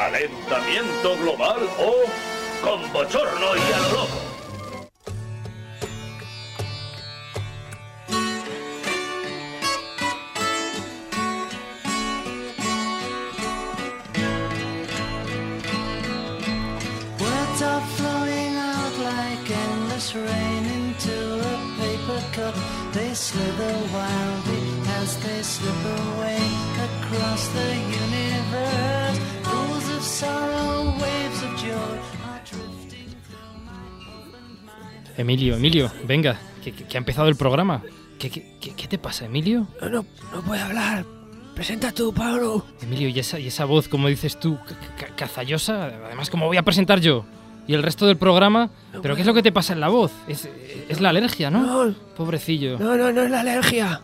calentamiento global o con bochorno y a lo loco. Emilio, Emilio, venga, que, que- que ha empezado el programa. ¿Qué, qué, qué- qué te pasa, Emilio? No, no, no puedo hablar. Presenta tú, Pablo. Emilio, y esa, y esa voz, como dices tú, ca- ca- cazallosa, además, ¿cómo voy a presentar yo? ¿Y el resto del programa? ¿Pero qué es lo que te pasa en la voz? Es, es la alergia, ¿no? No, Pobrecillo. no, no, no es la alergia.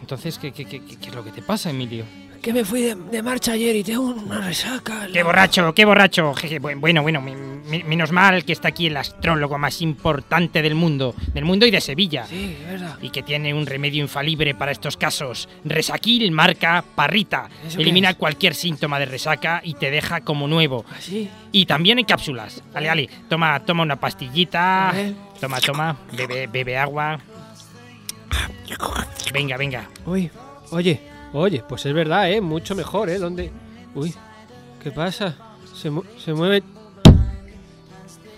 Entonces, ¿qué, qué, qué, qué es lo que te pasa, Emilio? Que me fui de, de marcha ayer y tengo una resaca. ¡Qué borracho, qué borracho! Jeje, bu- Bueno, bueno, mi- mi- menos mal que está aquí el astrólogo más importante del mundo, del mundo y de Sevilla. Sí, verdad. Y que tiene un remedio infalible para estos casos. Resaquil marca Parrita. ¿Eso qué Elimina cualquier síntoma de resaca y te deja como nuevo. ¿Así? Y también en cápsulas. Ale, ale, toma, toma una pastillita. Toma, toma. Bebe, bebe agua. Venga, venga. Uy, oye, oye, pues es verdad, ¿eh? Mucho mejor, ¿eh? ¿Dónde? Uy, ¿qué pasa? Se, mu- se mueve...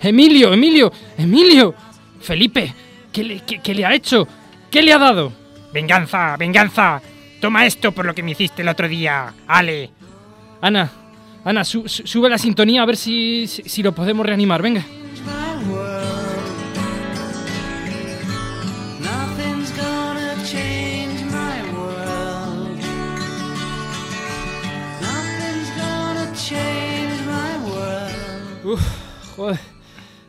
Emilio, Emilio, Emilio. Felipe, ¿qué le, qué- qué le ha hecho? ¿Qué le ha dado? Venganza, venganza. Toma esto por lo que me hiciste el otro día. Ale. Ana, Ana, su- su- sube la sintonía a ver si, si, si lo podemos reanimar, venga. Uf, joder.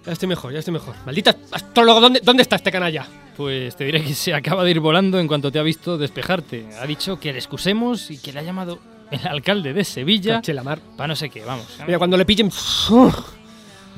Ya estoy mejor, ya estoy mejor. Maldita astrólogo, ¿dónde, ¿dónde está este canalla? Pues te diré que se acaba de ir volando en cuanto te ha visto despejarte. Ha dicho que le excusemos y que le ha llamado el alcalde de Sevilla Caché la mar. para no sé qué, vamos. Mira, cuando le pillen... uf.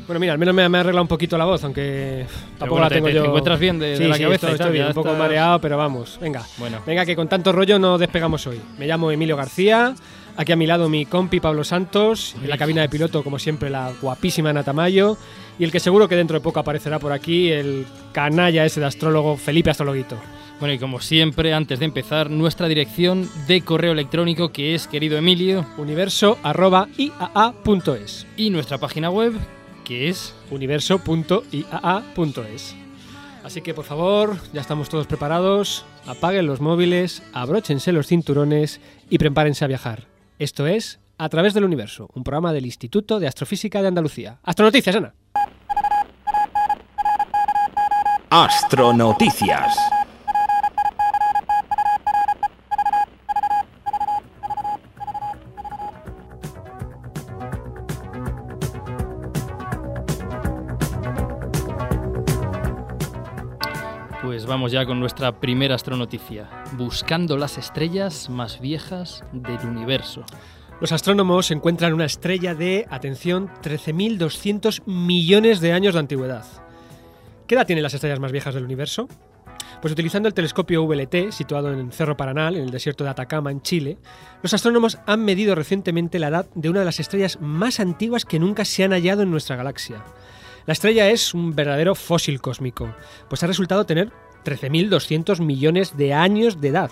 Bueno, mira, al menos me, me ha arreglado un poquito la voz, aunque tampoco bueno, la te- tengo te- yo... te encuentras bien de- de Sí, la sí, cabeza estoy, estoy bien, un poco estás- mareado, pero vamos, venga. Bueno. Venga, que con tanto rollo no despegamos hoy. Me llamo Emilio García, aquí a mi lado mi compi Pablo Santos, en la cabina de piloto, como siempre, la guapísima Ana Tamayo, y el que seguro que dentro de poco aparecerá por aquí, el canalla ese de astrólogo Felipe Astrologuito. Bueno, y como siempre, antes de empezar, nuestra dirección de correo electrónico que es, querido Emilio, Universo arroba iaa.es. y nuestra página web que es... universo.iaa.es. Así que por favor, ya estamos todos preparados. Apaguen los móviles, abróchense los cinturones y prepárense a viajar. Esto es A través del universo, un programa del Instituto de Astrofísica de Andalucía. Astronoticias, Ana. Astronoticias. Ya con nuestra primera astronoticia. Buscando las estrellas más viejas del universo. Los astrónomos encuentran una estrella de, atención, 13.200 millones de años de antigüedad. ¿Qué edad tienen las estrellas más viejas del universo? Pues utilizando el telescopio VLT, situado en Cerro Paranal, en el desierto de Atacama, en Chile, los astrónomos han medido recientemente la edad de una de las estrellas más antiguas que nunca se han hallado en nuestra galaxia. La estrella es un verdadero fósil cósmico, pues ha resultado tener 13.200 millones de años de edad,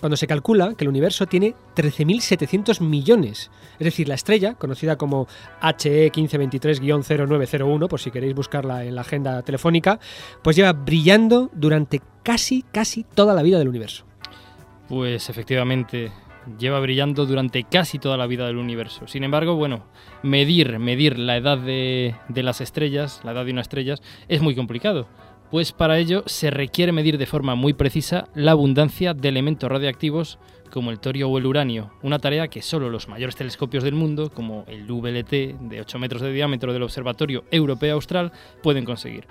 cuando se calcula que el universo tiene 13.700 millones. Es decir, la estrella, conocida como HE 1523-0901, por si queréis buscarla en la agenda telefónica, pues lleva brillando durante casi, casi toda la vida del universo. Pues efectivamente, lleva brillando durante casi toda la vida del universo. Sin embargo, bueno, medir, medir la edad de, de las estrellas, la edad de una estrella, es muy complicado. Pues para ello se requiere medir de forma muy precisa la abundancia de elementos radiactivos como el torio o el uranio, una tarea que solo los mayores telescopios del mundo, como el VLT de 8 metros de diámetro del Observatorio Europeo Austral, pueden conseguir.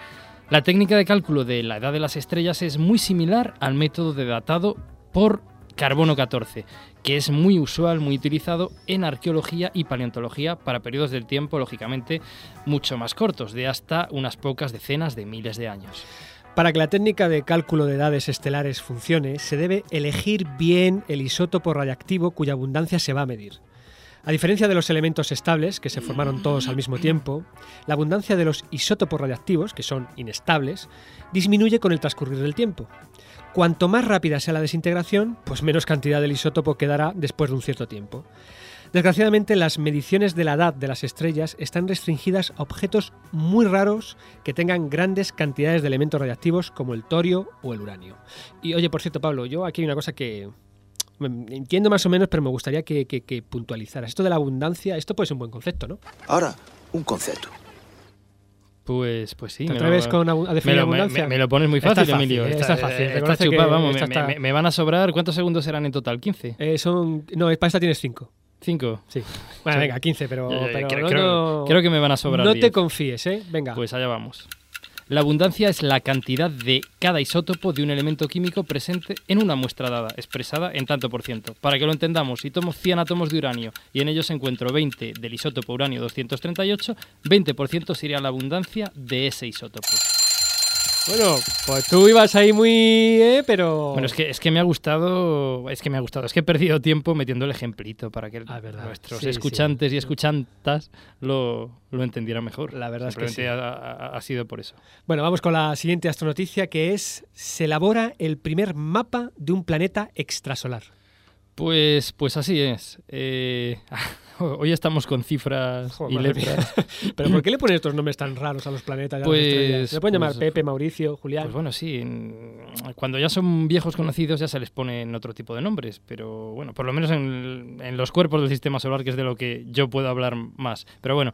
La técnica de cálculo de la edad de las estrellas es muy similar al método de datado por carbono 14, que es muy usual, muy utilizado en arqueología y paleontología para periodos del tiempo, lógicamente, mucho más cortos, de hasta unas pocas decenas de miles de años. Para que la técnica de cálculo de edades estelares funcione, se debe elegir bien el isótopo radiactivo cuya abundancia se va a medir. A diferencia de los elementos estables, que se formaron todos al mismo tiempo, la abundancia de los isótopos radiactivos, que son inestables, disminuye con el transcurrir del tiempo. Cuanto más rápida sea la desintegración, pues menos cantidad del isótopo quedará después de un cierto tiempo. Desgraciadamente, las mediciones de la edad de las estrellas están restringidas a objetos muy raros que tengan grandes cantidades de elementos radiactivos como el torio o el uranio. Y oye, por cierto, Pablo, yo aquí hay una cosa que entiendo más o menos, pero me gustaría que, que, que puntualizaras. Esto de la abundancia, esto puede ser un buen concepto, ¿no? Ahora, un concepto. Pues, pues sí. ¿Te me atreves lo- con a me definir lo, me- abundancia? me- me lo pones muy Esta fácil, es fácil, Emilio. esta es fácil. que chupado, vamos. esta me, está- me- van a sobrar. ¿Cuántos segundos serán en total? ¿15? Eh, son, no, para esta tienes 5. ¿Cinco? Sí. Bueno, Sí. venga, 15, pero, Eh, pero creo, no, creo- no- creo que me van a sobrar no te 10. confíes, ¿eh? Venga. Pues allá vamos. La abundancia es la cantidad de cada isótopo de un elemento químico presente en una muestra dada, expresada en tanto por ciento. Para que lo entendamos, si tomo 100 átomos de uranio y en ellos encuentro 20 del isótopo uranio 238, 20% sería la abundancia de ese isótopo. Bueno, pues tú ibas ahí muy, ¿eh? Pero... Bueno, es que, es que me ha gustado, es que me ha gustado, es que he perdido tiempo metiendo el ejemplito para que Ah, nuestros Sí, escuchantes sí. y escuchantas lo, lo entendieran mejor. La verdad es que sí. ha, ha- ha sido por eso. Bueno, vamos con la siguiente astronoticia que es se elabora el primer mapa de un planeta extrasolar. Pues, pues así es. Eh, Hoy estamos con cifras y letras. Pero ¿por qué le ponen estos nombres tan raros a los planetas? A pues, se pueden pues llamar Pepe, Mauricio, Julián. Pues bueno, sí. Cuando ya son viejos conocidos ya se les ponen otro tipo de nombres. Pero bueno, por lo menos en, en los cuerpos del sistema solar, que es de lo que yo puedo hablar más. Pero bueno,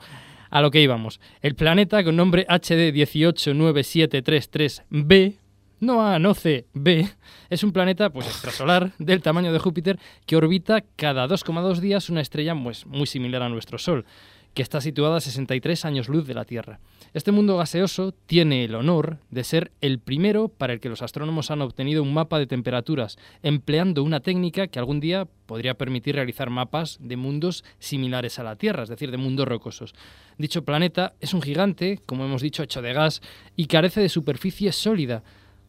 a lo que íbamos. El planeta con nombre HD18973b no a, no Noce b es un planeta pues, extrasolar del tamaño de Júpiter que orbita cada 2,2 días una estrella pues, muy similar a nuestro Sol, que está situada a 63 años luz de la Tierra. Este mundo gaseoso tiene el honor de ser el primero para el que los astrónomos han obtenido un mapa de temperaturas, empleando una técnica que algún día podría permitir realizar mapas de mundos similares a la Tierra, es decir, de mundos rocosos. Dicho planeta es un gigante, como hemos dicho, hecho de gas y carece de superficie sólida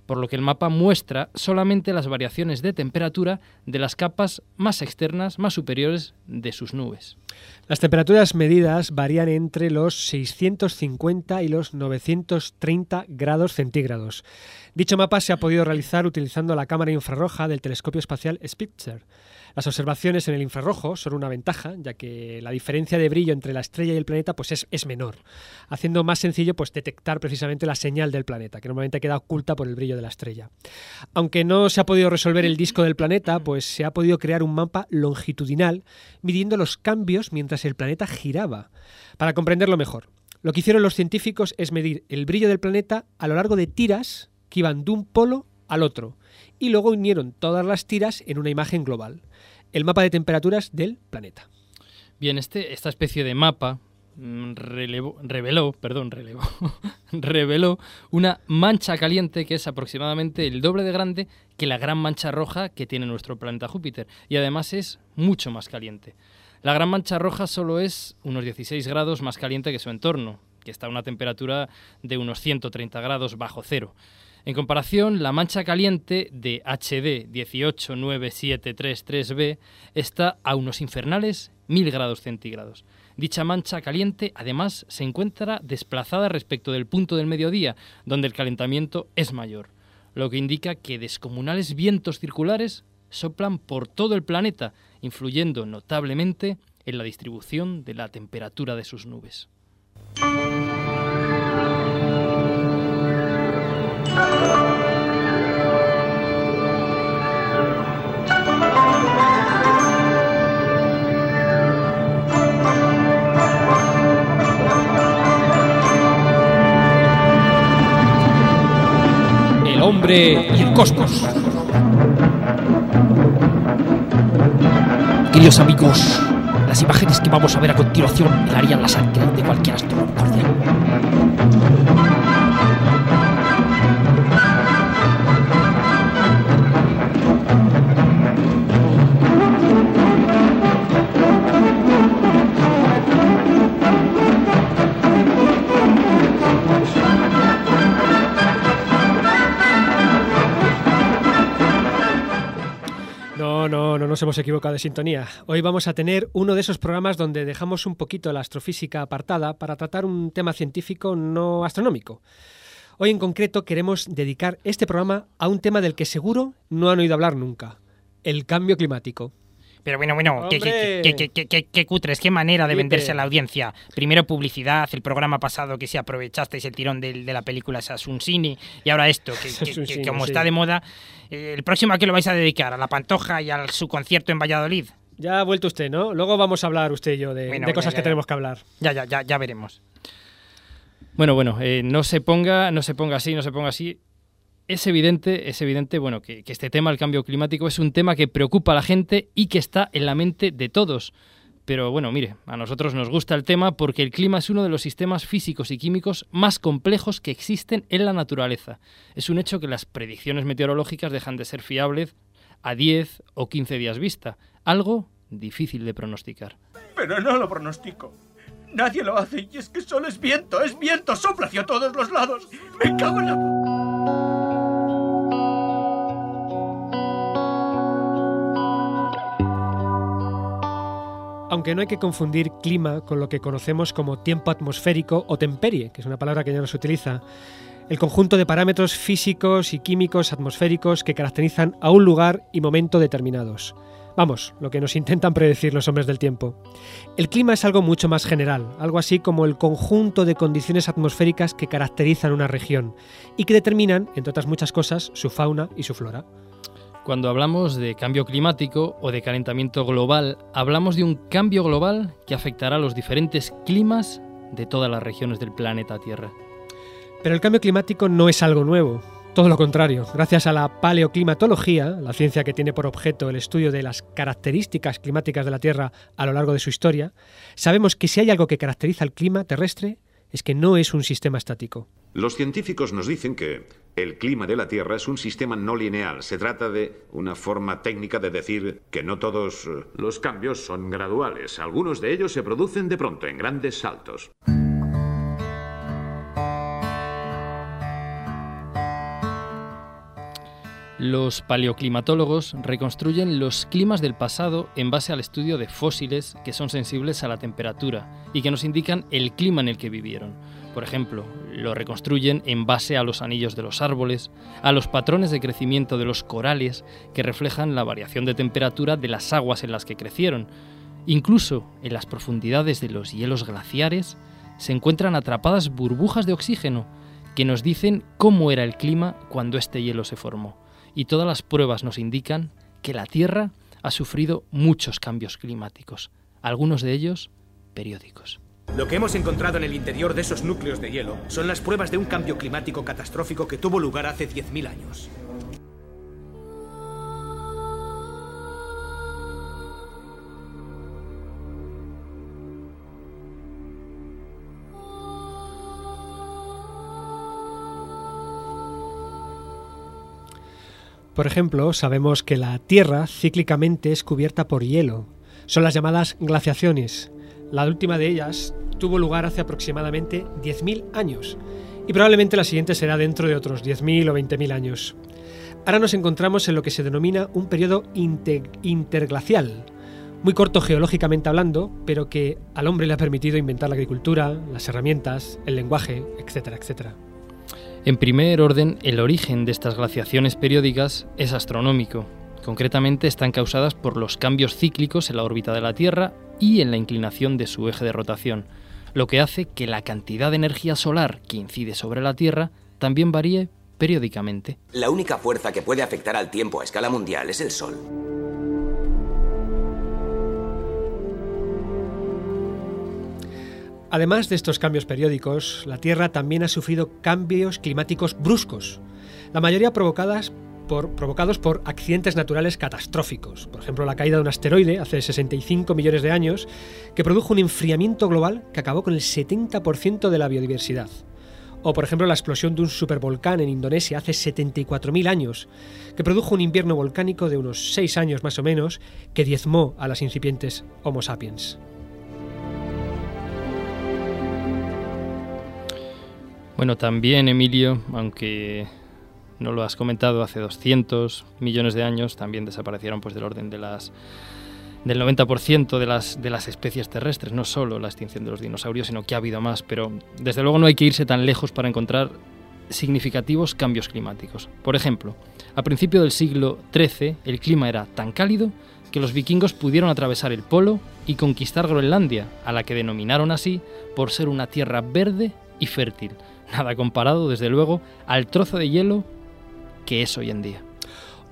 por lo que el mapa muestra solamente las variaciones de temperatura de las capas más externas, más superiores de sus nubes. Las temperaturas medidas varían entre los 650 y los 930 grados centígrados. Dicho mapa se ha podido realizar utilizando la cámara infrarroja del telescopio espacial Spitzer. Las observaciones en el infrarrojo son una ventaja, ya que la diferencia de brillo entre la estrella y el planeta pues es, es menor, haciendo más sencillo pues, detectar precisamente la señal del planeta, que normalmente queda oculta por el brillo de la estrella. Aunque no se ha podido resolver el disco del planeta, pues se ha podido crear un mapa longitudinal midiendo los cambios mientras el planeta giraba. Para comprenderlo mejor, lo que hicieron los científicos es medir el brillo del planeta a lo largo de tiras que iban de un polo al otro, y luego unieron todas las tiras en una imagen global, el mapa de temperaturas del planeta. Bien, este, esta especie de mapa mm, reveló, perdón, relevó, reveló una mancha caliente que es aproximadamente el doble de grande que la gran mancha roja que tiene nuestro planeta Júpiter y además es mucho más caliente. La gran mancha roja solo es unos 16 grados más caliente que su entorno, que está a una temperatura de unos 130 grados bajo cero. En comparación, la mancha caliente de HD 1897333b está a unos infernales 1000 grados centígrados. Dicha mancha caliente, además, se encuentra desplazada respecto del punto del mediodía, donde el calentamiento es mayor, lo que indica que descomunales vientos circulares soplan por todo el planeta, influyendo notablemente en la distribución de la temperatura de sus nubes. Y el cosmos. Queridos amigos, las imágenes que vamos a ver a continuación helarían la sangre de cualquier astrónomo hemos equivocado de sintonía. Hoy vamos a tener uno de esos programas donde dejamos un poquito la astrofísica apartada para tratar un tema científico no astronómico. Hoy en concreto queremos dedicar este programa a un tema del que seguro no han oído hablar nunca, el cambio climático. Pero bueno, bueno, qué, qué, ¡Hombre! qué, qué, qué- qué- qué cutres, qué manera de venderse a la audiencia. Primero publicidad, el programa pasado que si aprovechasteis el tirón de, la película Sasunsini y ahora esto, que, que- que Sasunsini, como sí. está de moda, eh, el próximo a qué lo vais a dedicar, a la Pantoja y a su concierto en Valladolid. Ya ha vuelto usted, ¿no? Luego vamos a hablar usted y yo de, Bueno, de ya, cosas ya, que tenemos que hablar. Ya, ya, ya, ya veremos. Bueno, bueno, eh, no se ponga, no se ponga así, no se ponga así. Es evidente, es evidente, bueno, que, este tema, el cambio climático, es un tema que preocupa a la gente y que está en la mente de todos. Pero bueno, mire, a nosotros nos gusta el tema porque el clima es uno de los sistemas físicos y químicos más complejos que existen en la naturaleza. Es un hecho que las predicciones meteorológicas dejan de ser fiables a 10 o 15 días vista, algo difícil de pronosticar. Pero no lo pronostico. Nadie lo hace y es que solo es viento, es viento, sopla hacia todos los lados. Me cago en la... Aunque no hay que confundir clima con lo que conocemos como tiempo atmosférico o temperie, que es una palabra que ya no se utiliza, el conjunto de parámetros físicos y químicos atmosféricos que caracterizan a un lugar y momento determinados. Vamos, lo que nos intentan predecir los hombres del tiempo. El clima es algo mucho más general, algo así como el conjunto de condiciones atmosféricas que caracterizan una región y que determinan, entre otras muchas cosas, su fauna y su flora. Cuando hablamos de cambio climático o de calentamiento global, hablamos de un cambio global que afectará a los diferentes climas de todas las regiones del planeta Tierra. Pero el cambio climático no es algo nuevo. Todo lo contrario, gracias a la paleoclimatología, la ciencia que tiene por objeto el estudio de las características climáticas de la Tierra a lo largo de su historia, sabemos que si hay algo que caracteriza el clima terrestre es que no es un sistema estático. Los científicos nos dicen que el clima de la Tierra es un sistema no lineal. Se trata de una forma técnica de decir que no todos eh, los cambios son graduales. Algunos de ellos se producen de pronto, en grandes saltos. Los paleoclimatólogos reconstruyen los climas del pasado en base al estudio de fósiles que son sensibles a la temperatura y que nos indican el clima en el que vivieron. Por ejemplo, lo reconstruyen en base a los anillos de los árboles, a los patrones de crecimiento de los corales que reflejan la variación de temperatura de las aguas en las que crecieron. Incluso en las profundidades de los hielos glaciares se encuentran atrapadas burbujas de oxígeno que nos dicen cómo era el clima cuando este hielo se formó y todas las pruebas nos indican que la Tierra ha sufrido muchos cambios climáticos, algunos de ellos periódicos. Lo que hemos encontrado en el interior de esos núcleos de hielo son las pruebas de un cambio climático catastrófico que tuvo lugar hace 10.000 años. Por ejemplo, sabemos que la Tierra cíclicamente es cubierta por hielo. Son las llamadas glaciaciones. La última de ellas tuvo lugar hace aproximadamente 10.000 años y probablemente la siguiente será dentro de otros 10.000 o 20.000 años. Ahora nos encontramos en lo que se denomina un periodo inte- interglacial, muy corto geológicamente hablando, pero que al hombre le ha permitido inventar la agricultura, las herramientas, el lenguaje, etcétera, etcétera. En primer orden, el origen de estas glaciaciones periódicas es astronómico. Concretamente están causadas por los cambios cíclicos en la órbita de la Tierra y en la inclinación de su eje de rotación, lo que hace que la cantidad de energía solar que incide sobre la Tierra también varíe periódicamente. La única fuerza que puede afectar al tiempo a escala mundial es el Sol. Además de estos cambios periódicos, la Tierra también ha sufrido cambios climáticos bruscos, la mayoría provocadas provocados por accidentes naturales catastróficos. Por ejemplo, la caída de un asteroide hace 65 millones de años que produjo un enfriamiento global que acabó con el 70% de la biodiversidad. O, por ejemplo, la explosión de un supervolcán en Indonesia hace 74.000 años, que produjo un invierno volcánico de unos 6 años más o menos, que diezmó a las incipientes Homo sapiens. Bueno, también Emilio, aunque no lo has comentado, hace 200 millones de años también desaparecieron pues del orden de las del 90% de las, de las especies terrestres, no solo la extinción de los dinosaurios, sino que ha habido más, pero desde luego no hay que irse tan lejos para encontrar significativos cambios climáticos. Por ejemplo, a principio del siglo XIII el clima era tan cálido que los vikingos pudieron atravesar el polo y conquistar Groenlandia, a la que denominaron así por ser una tierra verde y fértil, nada comparado, desde luego, al trozo de hielo que es hoy en día.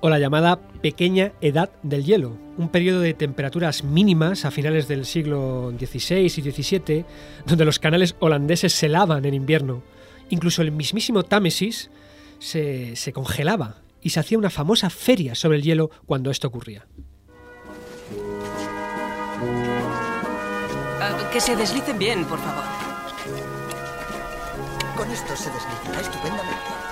O la llamada pequeña edad del hielo, un periodo de temperaturas mínimas a finales del siglo XVI y XVII, donde los canales holandeses se lavan en invierno. Incluso el mismísimo Támesis se, se congelaba y se hacía una famosa feria sobre el hielo cuando esto ocurría. Ah, que se deslicen bien, por favor. Con esto se deslizará estupendamente.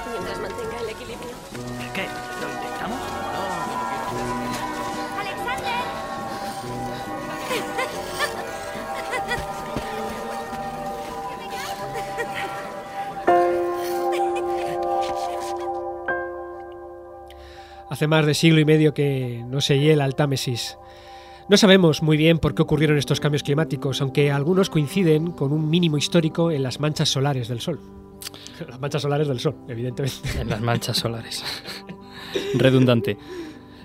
Hace más de siglo y medio que no se hiela el Támesis. No sabemos muy bien por qué ocurrieron estos cambios climáticos, aunque algunos coinciden con un mínimo histórico en las manchas solares del Sol. Las manchas solares del Sol, evidentemente. En las manchas solares. Redundante.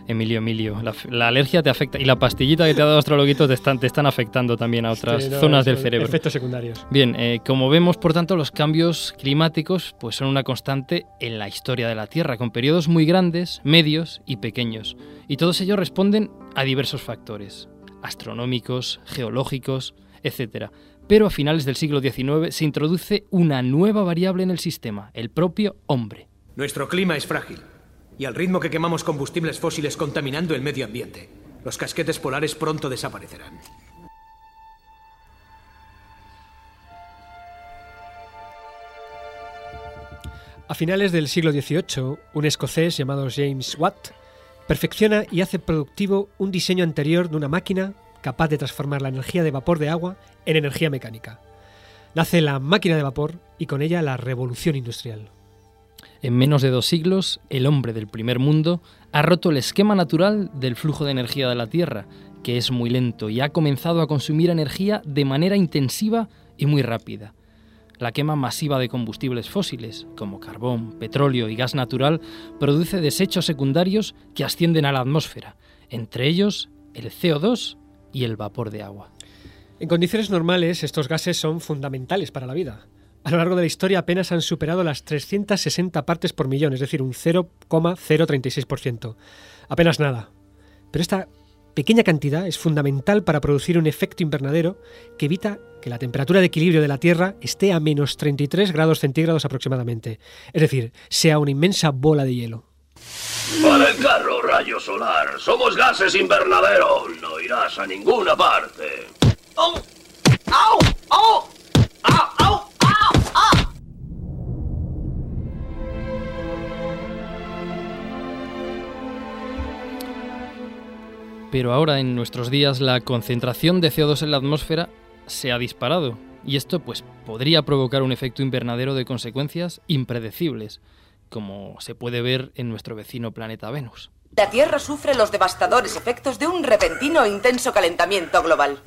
Emilio, Emilio, la, la alergia te afecta y la pastillita que te ha dado Astrologuito te están, te están afectando también a otras zonas del cerebro. Efectos secundarios. Bien, eh, como vemos, por tanto, los cambios climáticos pues, son una constante en la historia de la Tierra, con periodos muy grandes, medios y pequeños. Y todos ellos responden a diversos factores, astronómicos, geológicos, etc. Pero a finales del siglo XIX se introduce una nueva variable en el sistema, el propio hombre. Nuestro clima es frágil. Y al ritmo que quemamos combustibles fósiles contaminando el medio ambiente, los casquetes polares pronto desaparecerán. A finales del siglo XVIII, un escocés llamado James Watt perfecciona y hace productivo un diseño anterior de una máquina capaz de transformar la energía de vapor de agua en energía mecánica. Nace la máquina de vapor y con ella la revolución industrial. En menos de dos siglos, el hombre del primer mundo ha roto el esquema natural del flujo de energía de la Tierra, que es muy lento, y ha comenzado a consumir energía de manera intensiva y muy rápida. La quema masiva de combustibles fósiles, como carbón, petróleo y gas natural, produce desechos secundarios que ascienden a la atmósfera, entre ellos el CO2 y el vapor de agua. En condiciones normales, estos gases son fundamentales para la vida. A lo largo de la historia apenas han superado las 360 partes por millón, es decir, un 0,036%. Apenas nada. Pero esta pequeña cantidad es fundamental para producir un efecto invernadero que evita que la temperatura de equilibrio de la Tierra esté a menos 33 grados centígrados aproximadamente. Es decir, sea una inmensa bola de hielo. Para el carro rayo solar, somos gases invernadero. No irás a ninguna parte. ¡Oh! Pero ahora en nuestros días la concentración de CO2 en la atmósfera se ha disparado y esto pues podría provocar un efecto invernadero de consecuencias impredecibles, como se puede ver en nuestro vecino planeta Venus. La Tierra sufre los devastadores efectos de un repentino e intenso calentamiento global.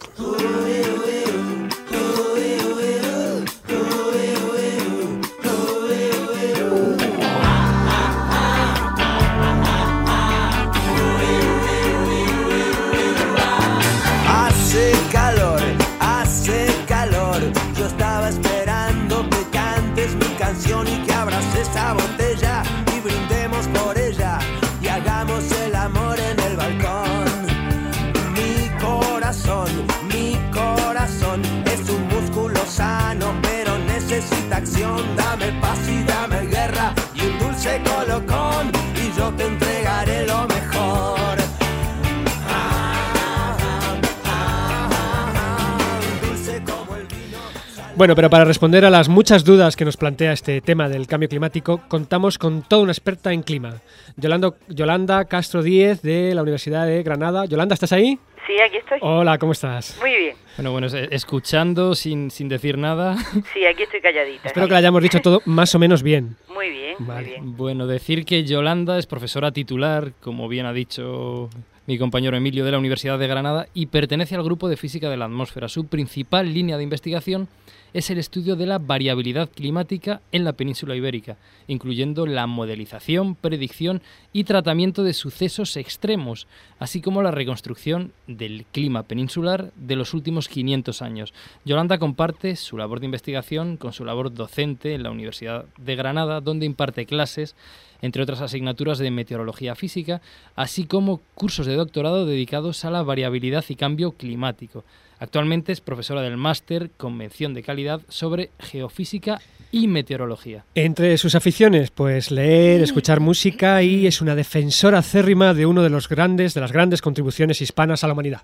Bueno, pero para responder a las muchas dudas que nos plantea este tema del cambio climático, contamos con toda una experta en clima. Yolanda, Yolanda Castro Díez de la Universidad de Granada. Yolanda, ¿estás ahí? Sí, aquí estoy. Hola, ¿cómo estás? Muy bien. Bueno, bueno, es- escuchando sin, sin decir nada. Sí, aquí estoy calladita. Espero que lo hayamos dicho todo más o menos bien. Muy bien. muy bien. Bueno, decir que Yolanda es profesora titular, como bien ha dicho mi compañero Emilio de la Universidad de Granada, y pertenece al grupo de física de la atmósfera. Su principal línea de investigación es el estudio de la variabilidad climática en la península ibérica, incluyendo la modelización, predicción y tratamiento de sucesos extremos, así como la reconstrucción del clima peninsular de los últimos 500 años. Yolanda comparte su labor de investigación con su labor docente en la Universidad de Granada, donde imparte clases entre otras asignaturas de meteorología física, así como cursos de doctorado dedicados a la variabilidad y cambio climático. Actualmente es profesora del máster Convención de Calidad sobre Geofísica y Meteorología. Entre sus aficiones, pues leer, escuchar música y es una defensora acérrima de uno de los grandes, de las grandes contribuciones hispanas a la humanidad,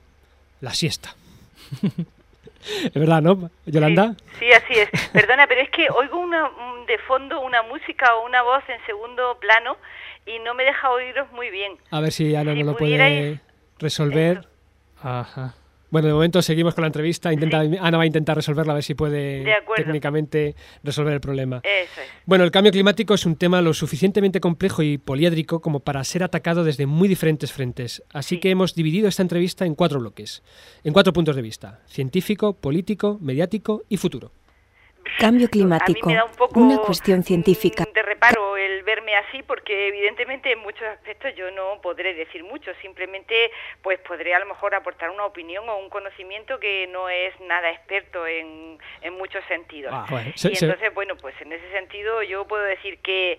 la siesta. es verdad, ¿no, Yolanda? Sí, así es. Perdona, pero es que oigo una, un- de fondo una música o una voz en segundo plano y no me deja oíros muy bien. A ver si Si no lo puede resolver. Ajá. Bueno, de momento seguimos con la entrevista. Intenta, Ana va a intentar resolverla a ver si puede técnicamente resolver el problema. Eso es. Bueno, el cambio climático es un tema lo suficientemente complejo y poliédrico como para ser atacado desde muy diferentes frentes. Así que hemos dividido esta entrevista en cuatro bloques, en cuatro puntos de vista: científico, político, mediático y futuro. Cambio climático. me da un poco, Una cuestión científica. De reparo el verme así porque evidentemente en muchos aspectos yo no podré decir mucho, simplemente pues podré a lo mejor aportar una opinión o un conocimiento que no es nada experto en, en muchos sentidos. Ah, bueno, y entonces, bueno, pues en ese sentido yo puedo decir que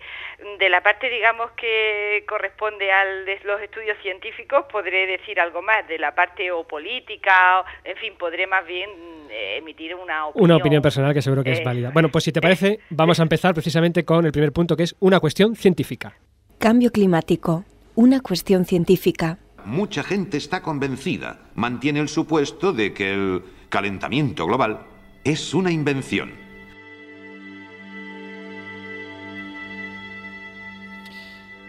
de la parte, digamos, que corresponde al de los estudios científicos, podré decir algo más. De la parte o política, o- en fin, podré más bien eh, emitir una opinión. Una opinión personal que seguro que es Eh, válida. Bueno, pues si te parece, vamos a empezar precisamente con el primer punto, que es una cuestión científica. Cambio climático. Una cuestión científica. Mucha gente está convencida, mantiene el supuesto de que el calentamiento global es una invención.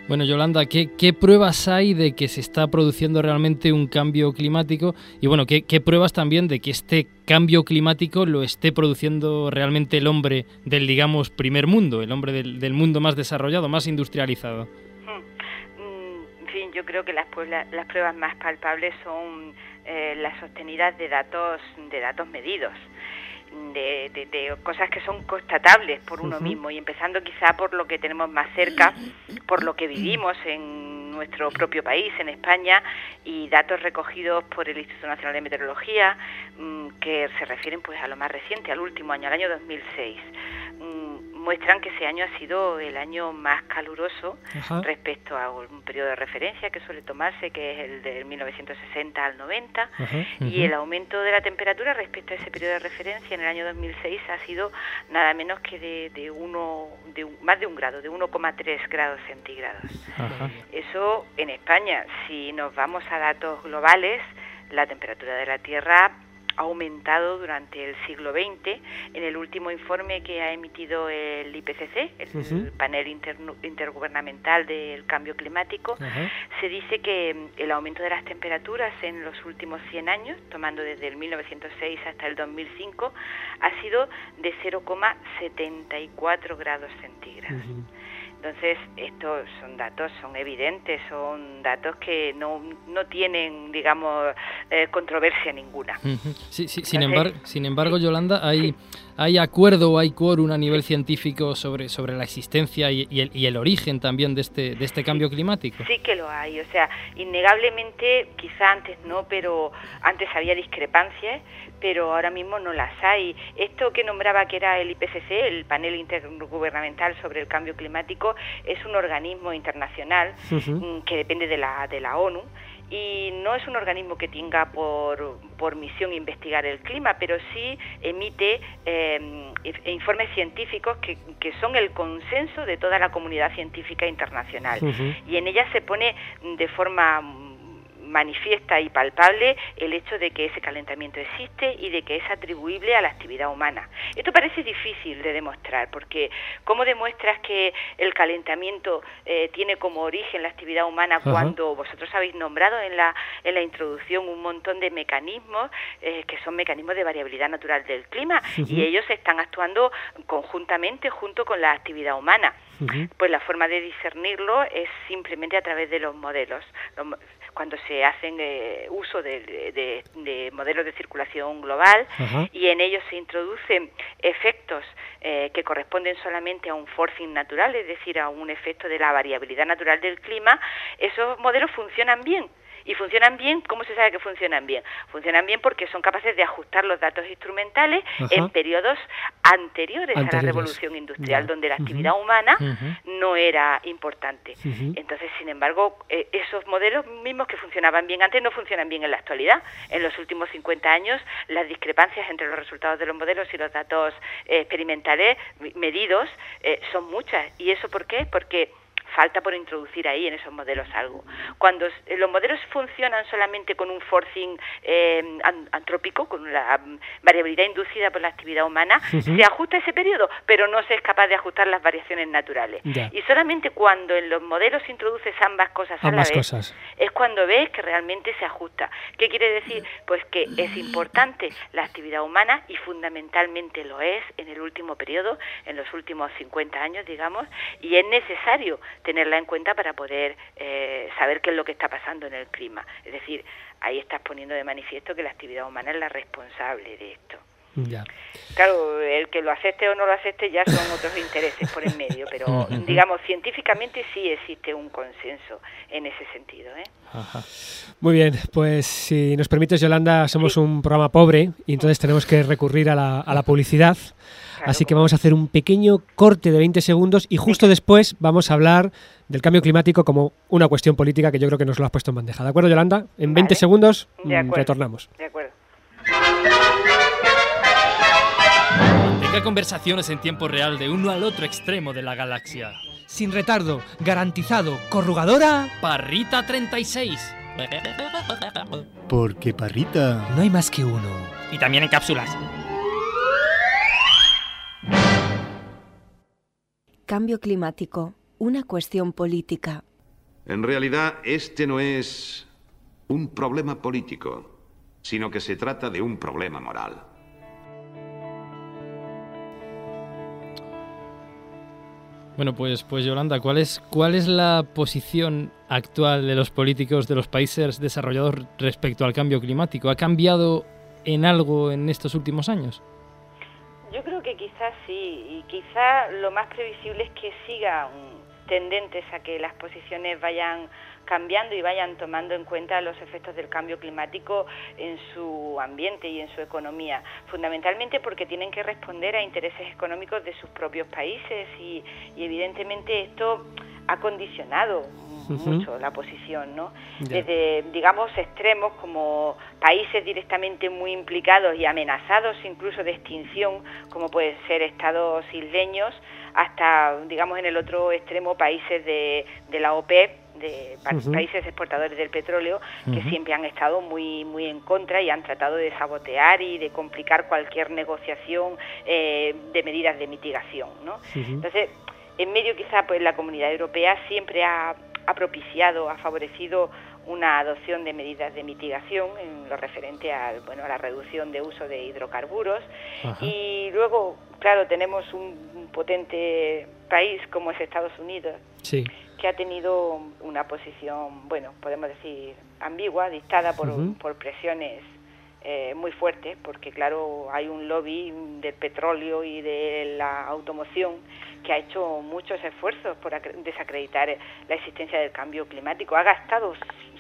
Bueno, Yolanda, ¿qué, qué pruebas hay de que se está produciendo realmente un cambio climático? Y bueno, ¿qué, qué pruebas también de que este cambio climático lo esté produciendo realmente el hombre del, digamos, primer mundo, el hombre del, del mundo más desarrollado, más industrializado? Mm, En fin, yo creo que las pruebas más palpables son eh, las sostenidas de datos, de datos medidos. De, de- de cosas que son constatables por uno mismo y empezando quizá por lo que tenemos más cerca, por lo que vivimos en nuestro propio país, en España, y datos recogidos por el Instituto Nacional de Meteorología mm, que se refieren pues a lo más reciente, al último año, al año 2006. Muestran que ese año ha sido el año más caluroso Ajá. respecto a un periodo de referencia que suele tomarse, que es el del 1960 al 90, Ajá. y el aumento de la temperatura respecto a ese periodo de referencia en el año 2006 ha sido nada menos que de, de uno, de un- más de un grado, de 1,3 grados centígrados. Eso en España, si nos vamos a datos globales, la temperatura de la Tierra aumentado durante el siglo XX. En el último informe que ha emitido el IPCC, el panel intergubernamental del cambio climático, se dice que mm, el aumento de las temperaturas en los últimos 100 años, tomando desde el 1906 hasta el 2005, ha sido de 0,74 grados centígrados. Entonces, estos son datos, son evidentes, son datos que no, no tienen, digamos, eh, controversia ninguna. Sí, sí, sin, embargo, sin embargo, Yolanda, hay, hay acuerdo o hay quórum a nivel científico sobre, sobre la existencia y, y el, y el origen también de este, de este cambio climático. Sí que lo hay, o sea, innegablemente, quizá antes no, pero antes había discrepancias, pero ahora mismo no las hay. Esto que nombraba que era el IPCC, el panel intergubernamental sobre el cambio climático, es un organismo internacional mm, que depende de la, de la ONU y no es un organismo que tenga por, por misión investigar el clima, pero sí emite eh, inf- informes científicos que, que son el consenso de toda la comunidad científica internacional. Y en ella se pone de forma mm, manifiesta y palpable el hecho de que ese calentamiento existe y de que es atribuible a la actividad humana. Esto parece difícil de demostrar porque ¿cómo demuestras que el calentamiento eh, tiene como origen la actividad humana cuando vosotros habéis nombrado en la, en la introducción un montón de mecanismos eh, que son mecanismos de variabilidad natural del clima y ellos están actuando conjuntamente junto con la actividad humana? Pues la forma de discernirlo es simplemente a través de los modelos. Cuando se hacen eh, uso de, modelos de circulación global y en ellos se introducen efectos eh, que corresponden solamente a un forcing natural, es decir, a un efecto de la variabilidad natural del clima, esos modelos funcionan bien y funcionan bien, ¿cómo se sabe que funcionan bien? Funcionan bien porque son capaces de ajustar los datos instrumentales en periodos anteriores, a la revolución industrial, donde la actividad humana no era importante. Entonces, sin embargo, eh, esos modelos mismos que funcionaban bien antes no funcionan bien en la actualidad. En los últimos 50 años, las discrepancias entre los resultados de los modelos y los datos eh, experimentales medidos eh, son muchas. ¿Y eso por qué? Porque falta por introducir ahí en esos modelos algo. Cuando eh, los modelos funcionan solamente con un forcing eh, antrópico, con la mm, variabilidad inducida por la actividad humana, se ajusta ese periodo, pero no se es capaz de ajustar las variaciones naturales. Y solamente cuando en los modelos introduces ambas cosas a la vez, es cuando ves que realmente se ajusta. ¿Qué quiere decir? Pues que es importante la actividad humana y fundamentalmente lo es en el último periodo, en los últimos 50 años, digamos, y es necesario tenerla en cuenta para poder eh, saber qué es lo que está pasando en el clima. Es decir, ahí estás poniendo de manifiesto que la actividad humana es la responsable de esto. Ya. Claro, el que lo acepte o no lo acepte ya son otros intereses por en medio, pero digamos, científicamente sí existe un consenso en ese sentido. ¿eh? Muy bien, pues si nos permites, Yolanda, somos un programa pobre y entonces tenemos que recurrir a la, a la publicidad. Así que vamos a hacer un pequeño corte de 20 segundos y justo después vamos a hablar del cambio climático como una cuestión política que yo creo que nos lo has puesto en bandeja. ¿De acuerdo, Yolanda? En 20 segundos mm, retornamos. De acuerdo. Tenga conversaciones en tiempo real de uno al otro extremo de la galaxia. Sin retardo, garantizado, corrugadora. Parrita 36. Porque Parrita. No hay más que uno. Y también en cápsulas. Cambio climático, una cuestión política. En realidad, este no es un problema político, sino que se trata de un problema moral. Bueno, pues, pues Yolanda, ¿cuál es, ¿cuál es la posición actual de los políticos de los países desarrollados respecto al cambio climático? ¿Ha cambiado en algo en estos últimos años? Yo creo que quizás sí, y quizás lo más previsible es que sigan tendentes a que las posiciones vayan cambiando y vayan tomando en cuenta los efectos del cambio climático en su ambiente y en su economía, fundamentalmente porque tienen que responder a intereses económicos de sus propios países y, y evidentemente esto ha condicionado mucho la posición, ¿no? Desde, digamos, extremos como países directamente muy implicados y amenazados incluso de extinción, como pueden ser estados isleños, hasta, digamos, en el otro extremo países de, de la OPEP, de países exportadores del petróleo que siempre han estado muy muy en contra y han tratado de sabotear y de complicar cualquier negociación eh, de medidas de mitigación, ¿no? Entonces, en medio quizá pues la Comunidad Europea siempre ha ha propiciado, ha favorecido una adopción de medidas de mitigación en lo referente al, bueno, a la reducción de uso de hidrocarburos. Y luego, claro, tenemos un potente país como es Estados Unidos, que ha tenido una posición, bueno, podemos decir, ambigua, dictada por, por presiones eh, muy fuertes, porque claro, hay un lobby del petróleo y de la automoción que ha hecho muchos esfuerzos por desacreditar la existencia del cambio climático. Ha gastado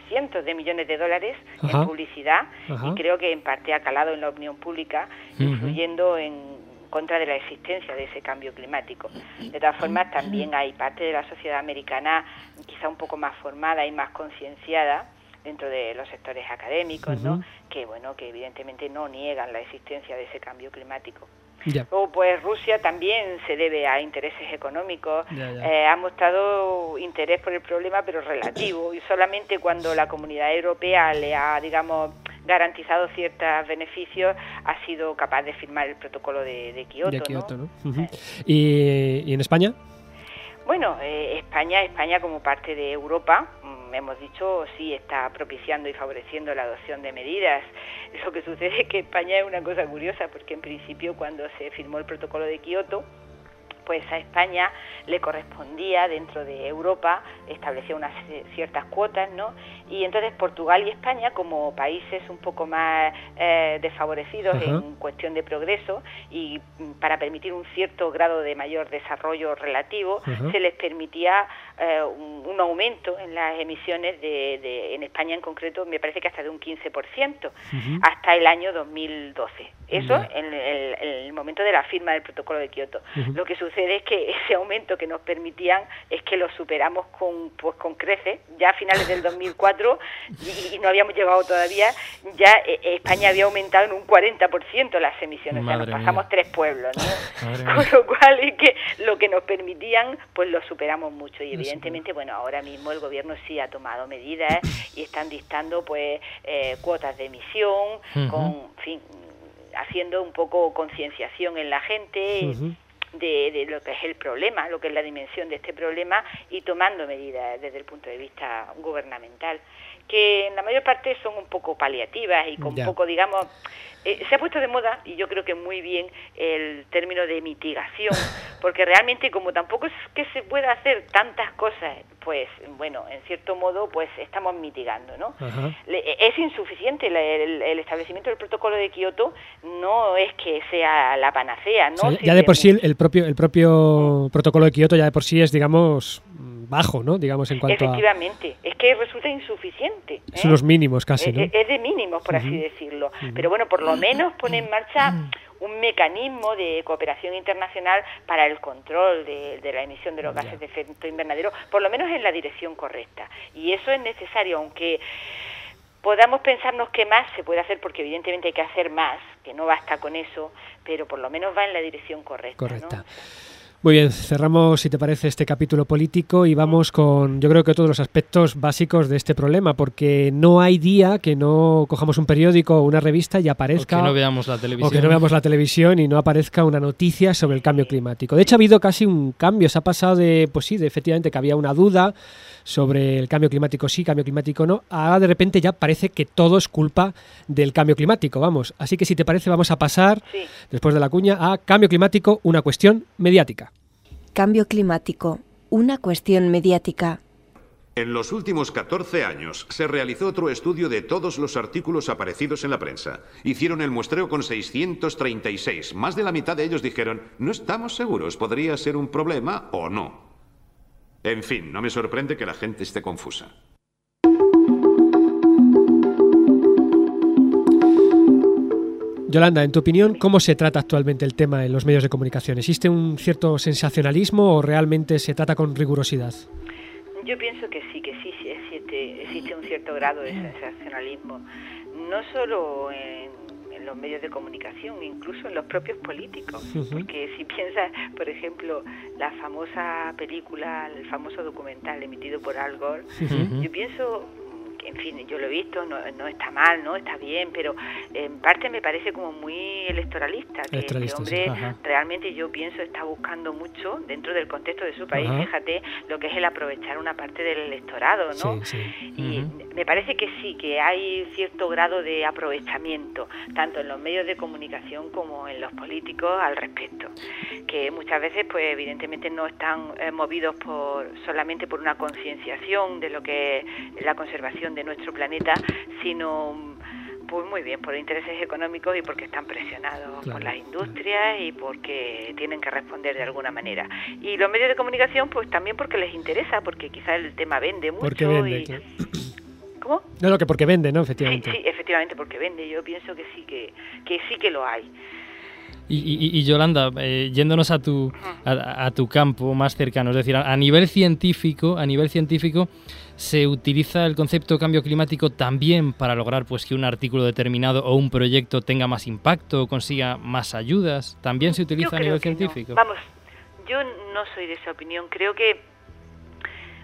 cientos de millones de dólares en publicidad y creo que en parte ha calado en la opinión pública, influyendo en contra de la existencia de ese cambio climático. De todas formas, también hay parte de la sociedad americana quizá un poco más formada y más concienciada dentro de los sectores académicos, ¿no? que bueno, que evidentemente no niegan la existencia de ese cambio climático. Luego, pues Rusia también se debe a intereses económicos. Eh, ha mostrado interés por el problema, pero relativo. Y solamente cuando la comunidad europea le ha, digamos, garantizado ciertos beneficios, ha sido capaz de firmar el protocolo de, de Kioto. de ¿no? ¿Y, y en España? Bueno, eh, España, España como parte de Europa, hemos dicho, sí está propiciando y favoreciendo la adopción de medidas. Lo que sucede es que España es una cosa curiosa, porque en principio cuando se firmó el protocolo de Kioto, pues a España le correspondía dentro de Europa establecía unas ci- ciertas cuotas, ¿no? Y entonces Portugal y España, como países un poco más eh, desfavorecidos en cuestión de progreso y mm, para permitir un cierto grado de mayor desarrollo relativo, se les permitía eh, un, un aumento en las emisiones de, de- en España en concreto, me parece que hasta de un 15% hasta el año 2012. Eso en el, en el momento de la firma del protocolo de Kioto. Lo que sucede es que ese aumento que nos permitían es que lo superamos con pues con creces. Ya a finales del 2004 y, y no habíamos llegado todavía, ya eh, España había aumentado en un 40% las emisiones. o sea, Madre nos mía. pasamos tres pueblos, ¿no? Madre Con lo cual es que lo que nos permitían, pues lo superamos mucho. Y evidentemente, bueno, ahora mismo el gobierno sí ha tomado medidas y están dictando pues eh, cuotas de emisión, con, en fin, haciendo un poco concienciación en la gente. De, de lo que es el problema, lo que es la dimensión de este problema y tomando medidas desde el punto de vista gubernamental, que en la mayor parte son un poco paliativas y con Ya. poco, digamos, eh, se ha puesto de moda, y yo creo que muy bien, el término de mitigación, porque realmente como tampoco es que se pueda hacer tantas cosas, pues bueno, en cierto modo, pues estamos mitigando, ¿no? Le- es insuficiente la- el, el establecimiento del protocolo de Kioto, no es que sea la panacea, ¿no? O sea, ya de por sí el, el propio, el propio protocolo de Kioto ya de por sí es, digamos, mm, bajo, ¿no? Digamos, en cuanto a... Efectivamente, es que resulta insuficiente. ¿eh? Son los mínimos casi, Eh, ¿no? eh, Es de mínimos, por así decirlo. Pero bueno, por lo menos pone en marcha un mecanismo de cooperación internacional para el control de, de la emisión de los gases de efecto invernadero, por lo menos en la dirección correcta. Y eso es necesario, aunque podamos pensarnos que más se puede hacer, porque evidentemente hay que hacer más, que no basta con eso, pero por lo menos va en la dirección correcta. ¿no? Muy bien, cerramos, si te parece, este capítulo político y vamos con, yo creo que todos los aspectos básicos de este problema, porque no hay día que no cojamos un periódico o una revista y aparezca... O que no veamos la televisión. O que no veamos la televisión y no aparezca una noticia sobre el cambio climático. De hecho, ha habido casi un cambio. Se ha pasado de, pues sí, de efectivamente que había una duda sobre el cambio climático sí, cambio climático no. Ahora de repente ya parece que todo es culpa del cambio climático, vamos. Así que si te parece vamos a pasar, después de la cuña, a cambio climático, una cuestión mediática. Cambio climático. Una cuestión mediática. En los últimos 14 años se realizó otro estudio de todos los artículos aparecidos en la prensa. Hicieron el muestreo con 636. Más de la mitad de ellos dijeron, no estamos seguros, podría ser un problema o no. En fin, no me sorprende que la gente esté confusa. Yolanda, en tu opinión, ¿cómo se trata actualmente el tema en los medios de comunicación? ¿Existe un cierto sensacionalismo o realmente se trata con rigurosidad? Yo pienso que sí, que sí, sí existe, existe un cierto grado de sensacionalismo, no solo en, en los medios de comunicación, incluso en los propios políticos. Porque si piensas, por ejemplo, la famosa película, el famoso documental emitido por Al Gore, yo pienso en fin, yo lo he visto, no, no está mal, no está bien, pero en parte me parece como muy electoralista, que este Electoralista, hombre realmente yo pienso está buscando mucho dentro del contexto de su país, Ajá. fíjate lo que es el aprovechar una parte del electorado, ¿no? Sí, sí. Y me parece que sí, que hay cierto grado de aprovechamiento, tanto en los medios de comunicación como en los políticos al respecto, que muchas veces, pues evidentemente no están eh, movidos por solamente por una concienciación de lo que es la conservación de nuestro planeta, sino mm, pues muy bien, por intereses económicos y porque están presionados por las industrias y porque tienen que responder de alguna manera. Y los medios de comunicación, pues también porque les interesa, porque quizás el tema vende mucho. Porque vende, y... claro. ¿Cómo? No, no, que porque vende, ¿no? Sí, Efectivamente. sí, efectivamente, porque vende. Yo pienso que sí que, que sí que lo hay. Y, y- y, Yolanda, eh, yéndonos a tu, a, a tu campo más cercano, es decir, a, a nivel científico, a nivel científico, se utiliza el concepto cambio climático también para lograr pues que un artículo determinado o un proyecto tenga más impacto o consiga más ayudas. También se utiliza Yo a nivel no. científico. Vamos, yo no soy de esa opinión. Creo que,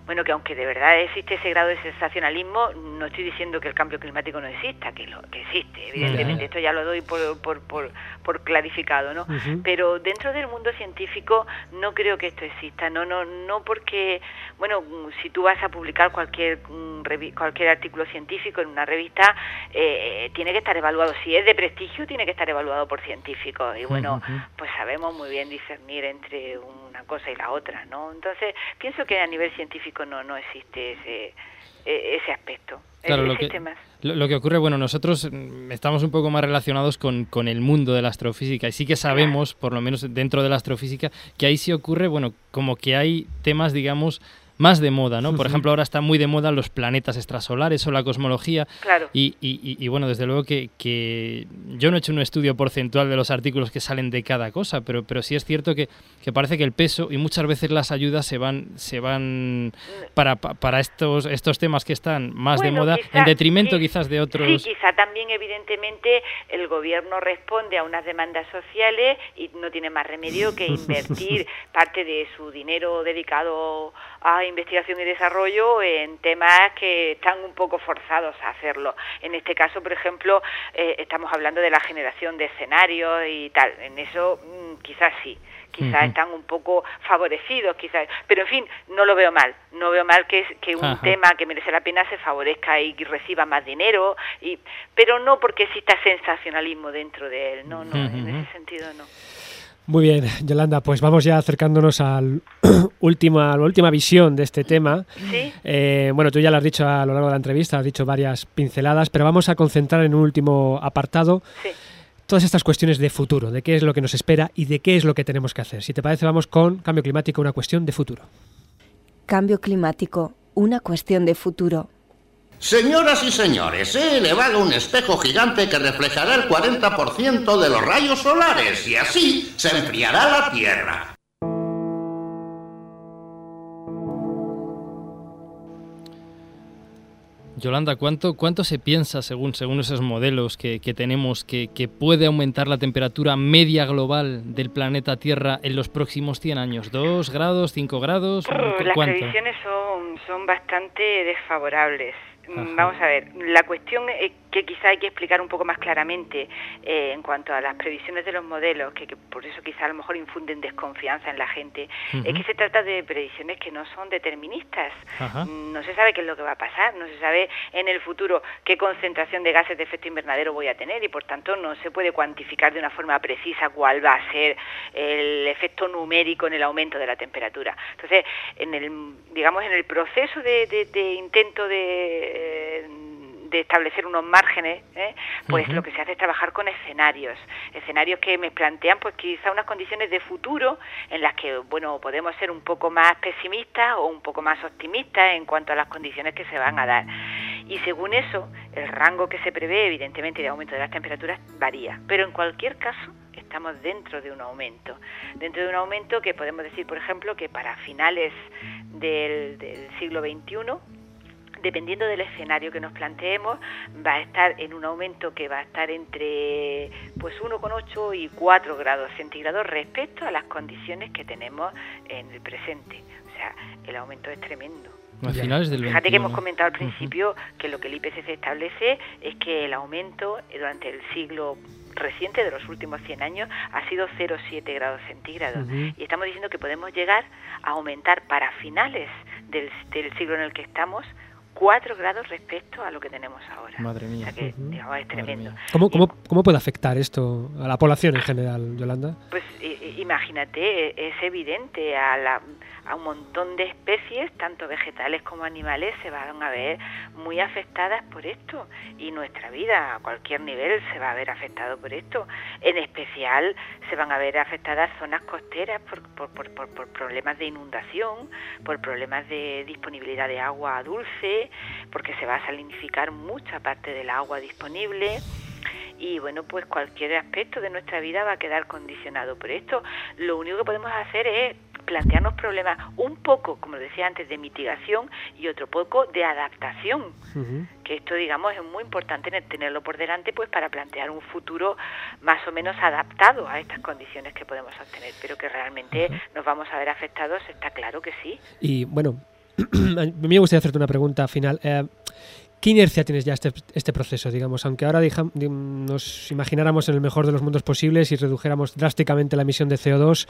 bueno, que aunque de verdad existe ese grado de sensacionalismo, no estoy diciendo que el cambio climático no exista, que, lo, que existe, evidentemente. Esto ya lo doy por, por, por, por clarificado, ¿no? Pero dentro del mundo científico no creo que esto exista. No, no, no porque, bueno, si tú vas a publicar cualquier mm, cualquier artículo científico en una revista, eh, tiene que estar evaluado. Si es de prestigio, tiene que estar evaluado por científicos. Y bueno, pues sabemos muy bien discernir entre una cosa y la otra, ¿no? Entonces, pienso que a nivel científico no, no existe ese, ese aspecto. Claro, lo que, lo que ocurre, bueno, nosotros mm, estamos un poco más relacionados con, con el mundo de la astrofísica y sí que sabemos, por lo menos dentro de la astrofísica, que ahí sí ocurre, bueno, como que hay temas, digamos, más de moda, ¿no? Por ejemplo, ahora está muy de moda los planetas extrasolares o la cosmología. Claro. Y, y- bueno, desde luego que, que yo no he hecho un estudio porcentual de los artículos que salen de cada cosa, pero, pero sí es cierto que, que parece que el peso y muchas veces las ayudas se van, se van para, pa- para estos, estos temas que están más de moda, quizá- en detrimento sí, quizás de Sí, otros. quizá también, evidentemente, el gobierno responde a unas demandas sociales y no tiene más remedio que invertir parte de su dinero dedicado a investigación y desarrollo en temas que están un poco forzados a hacerlo. En este caso, por ejemplo, eh, estamos hablando de la generación de escenarios y tal. En eso, mm, quizás sí. Quizás están un poco favorecidos, quizás. Pero, en fin, no lo veo mal. No veo mal que, que un Ajá. tema que merece la pena se favorezca y reciba más dinero, y, pero no porque exista sensacionalismo dentro de él. No, no, en ese sentido no. Muy bien, Yolanda, pues vamos ya acercándonos al última, a la última visión de este tema. Sí. Eh, bueno, tú ya lo has dicho a lo largo de la entrevista, has dicho varias pinceladas, pero vamos a concentrar en un último apartado todas estas cuestiones de futuro, de qué es lo que nos espera y de qué es lo que tenemos que hacer. Si te parece, vamos con cambio climático, una cuestión de futuro. Cambio climático, una cuestión de futuro. Señoras y señores, he elevado un espejo gigante que reflejará el 40% de los rayos solares y así se enfriará la Tierra. Yolanda, ¿cuánto, ¿cuánto se piensa, según, según esos modelos que, que tenemos, que, que puede aumentar la temperatura media global del planeta Tierra en los próximos 100 años? ¿Dos grados, cinco grados? ¿Cu- Las ¿Cuánto? previsiones son, son bastante desfavorables. Mm, Ajá. Vamos a ver, la cuestión eh, que quizá hay que explicar un poco más claramente eh, en cuanto a las previsiones de los modelos, que, que por eso quizá a lo mejor infunden desconfianza en la gente, es que se trata de previsiones que no son deterministas. Mm, No se sabe qué es lo que va a pasar, no se sabe en el futuro qué concentración de gases de efecto invernadero voy a tener y por tanto no se puede cuantificar de una forma precisa cuál va a ser el efecto numérico en el aumento de la temperatura. Entonces, en el, digamos, en el proceso de, de- de intento de de establecer unos márgenes, ¿eh? pues lo que se hace es trabajar con escenarios, escenarios que me plantean pues quizá unas condiciones de futuro en las que bueno podemos ser un poco más pesimistas o un poco más optimistas en cuanto a las condiciones que se van a dar. Y según eso, el rango que se prevé, evidentemente, de aumento de las temperaturas varía. Pero en cualquier caso, estamos dentro de un aumento. Dentro de un aumento que podemos decir, por ejemplo, que para finales del, del siglo XXI, dependiendo del escenario que nos planteemos, va a estar en un aumento que va a estar entre pues 1,8 y 4 grados centígrados respecto a las condiciones que tenemos en el presente. O sea, el aumento es tremendo. A finales del Fíjate que hemos 21. comentado al principio que lo que el IPCC establece es que el aumento durante el siglo reciente de los últimos 100 años ha sido 0,7 grados centígrados. Y estamos diciendo que podemos llegar a aumentar para finales del, del siglo en el que estamos 4 grados respecto a lo que tenemos ahora. Madre mía. O sea que, digamos, es tremendo. ¿Cómo, cómo, ¿Cómo puede afectar esto a la población en general, Yolanda? Pues imagínate, e- es evidente, a, la, a un montón de especies, tanto vegetales como animales, se van a ver muy afectadas por esto. Y nuestra vida, a cualquier nivel, se va a ver afectado por esto. En especial, se van a ver afectadas zonas costeras por, por, por, por- por problemas de inundación, por problemas de disponibilidad de agua dulce, porque se va a salinificar mucha parte del agua disponible y bueno, pues cualquier aspecto de nuestra vida va a quedar condicionado por esto. Lo único que podemos hacer es plantearnos problemas un poco, como decía antes, de mitigación y otro poco de adaptación. Que esto, digamos, es muy importante tenerlo por delante, pues para plantear un futuro más o menos adaptado a estas condiciones que podemos obtener, pero que realmente nos vamos a ver afectados, está claro que sí. Y bueno, a mí me gustaría hacerte una pregunta final. Eh, ¿Qué inercia tienes ya este, este proceso, digamos? Aunque ahora nos imagináramos en el mejor de los mundos posibles y redujéramos drásticamente la emisión de CO2.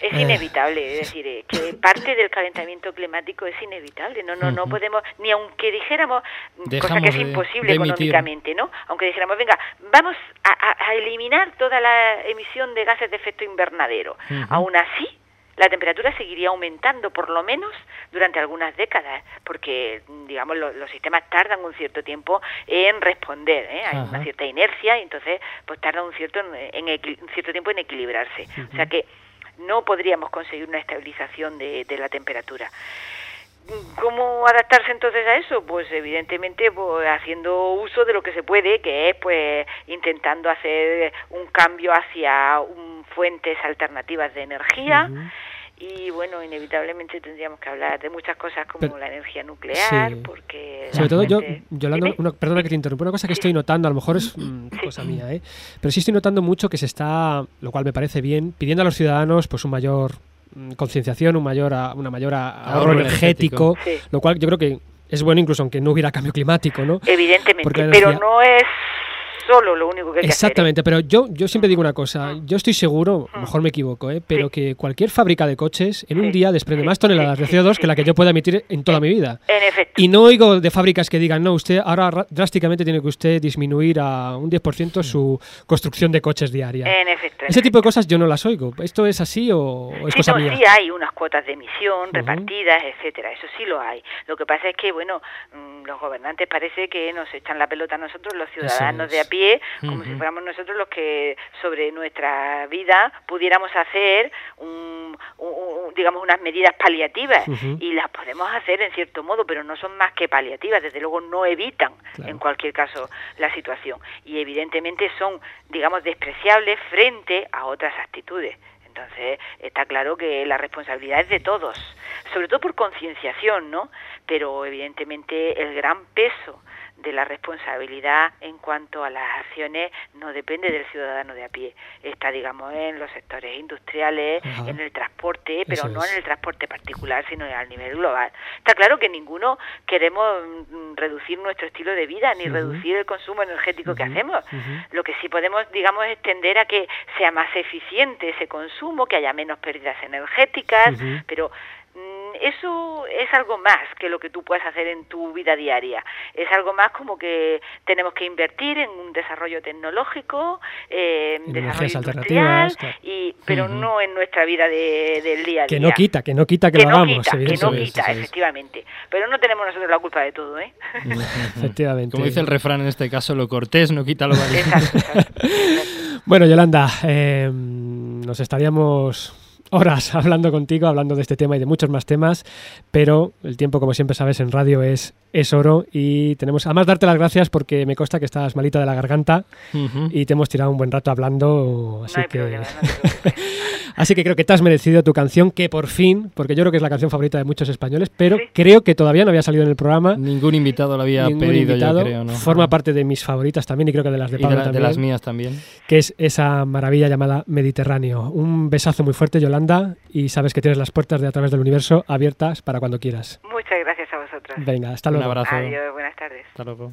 Es Eh. inevitable, es decir, eh, que parte del calentamiento climático es inevitable. No, no, no podemos, ni aunque dijéramos, cosa Dejamos que es imposible de económicamente, ¿no? Aunque dijéramos, venga, vamos a, eliminar toda la emisión de gases de efecto invernadero. Ujú. Aún así, la temperatura seguiría aumentando, por lo menos durante algunas décadas, porque, digamos, lo- los sistemas tardan un cierto tiempo en responder, ¿eh? hay Ajá. una cierta inercia, y entonces, pues tarda un cierto, en, equi- un cierto tiempo en equilibrarse. O sea que no podríamos conseguir una estabilización de, de la temperatura. ¿Cómo adaptarse entonces a eso? Pues evidentemente pues, haciendo uso de lo que se puede, que es pues intentando hacer un cambio hacia un- fuentes alternativas de energía. Y bueno, inevitablemente tendríamos que hablar de muchas cosas como Pero- la energía nuclear, Sí. porque... Sobre todo yo, fuente- Yolanda, Dime. una, perdona que te interrumpa, una cosa que estoy notando, a lo mejor es mm, cosa mía, ¿eh? pero sí estoy notando mucho que se está, lo cual me parece bien, pidiendo a los ciudadanos pues un mayor concienciación, un mayor a- una mayor ahorro, Ahorro energético, energético. Sí. lo cual yo creo que es bueno incluso aunque no hubiera cambio climático, ¿no? Evidentemente, pero no es solo lo único que hay que hacer. ¿eh? Exactamente, pero yo, yo siempre digo una cosa, yo estoy seguro, a lo mejor me equivoco, ¿eh? pero que cualquier fábrica de coches en un día desprende más toneladas de CO2 que la que yo pueda emitir en toda mi vida. En efecto. Y no oigo de fábricas que digan, no, usted ahora ra- drásticamente tiene que usted disminuir a un 10% su construcción de coches diaria. En efecto. en Ese tipo de cosas yo no las oigo. ¿Esto es así o, es cosa no, mía? sí hay unas cuotas de emisión repartidas, etcétera, eso sí lo hay. Lo que pasa es que, bueno, mm, los gobernantes parece que nos echan la pelota a nosotros, los ciudadanos de a pie, como si fuéramos nosotros los que sobre nuestra vida pudiéramos hacer, un, un- un- digamos, unas medidas paliativas. Y las podemos hacer en cierto modo, pero no son más que paliativas, desde luego no evitan en cualquier caso la situación. Y evidentemente son, digamos, despreciables frente a otras actitudes. Entonces, está claro que la responsabilidad es de todos, sobre todo por concienciación, ¿no? Pero evidentemente el gran peso de la responsabilidad en cuanto a las acciones no depende del ciudadano de a pie. Está, digamos, en los sectores industriales, Ajá. en el transporte, pero Eso no es. en el transporte particular, sino a nivel global. Está claro que ninguno queremos mm, reducir nuestro estilo de vida ni reducir el consumo energético que hacemos. Lo que sí podemos, digamos, es tender a que sea más eficiente ese consumo, que haya menos pérdidas energéticas, pero eso es algo más que lo que tú puedes hacer en tu vida diaria. Es algo más como que tenemos que invertir en un desarrollo tecnológico, eh, en Energías desarrollo alternativas, industrial, claro. y, pero no en nuestra vida de- del día a día. Que no quita, que no quita que, Que lo no hagamos, quita, que no quita, efectivamente. Pero no tenemos nosotros la culpa de todo, ¿eh? Efectivamente. Como dice el refrán en este caso, lo cortés no quita lo valiente. Bueno, Yolanda, eh, nos estaríamos horas hablando contigo, hablando de este tema y de muchos más temas, pero el tiempo, como siempre sabes, en radio es, es oro y tenemos, además, darte las gracias porque me consta que estás malita de la garganta y te hemos tirado un buen rato hablando, así que... problema, Así que creo que te has merecido tu canción, que por fin, porque yo creo que es la canción favorita de muchos españoles, pero creo que todavía no había salido en el programa. Ningún invitado lo había Ningún pedido, invitado. yo creo, ¿no? Forma parte de mis favoritas también y creo que de las de Y de, Pablo la- de también. las mías también. Que es esa maravilla llamada Mediterráneo. Un besazo muy fuerte, Yolanda, y sabes que tienes las puertas de A través del universo abiertas para cuando quieras. A vosotros. Venga, hasta Un luego. abrazo. Adiós, buenas tardes. Hasta luego.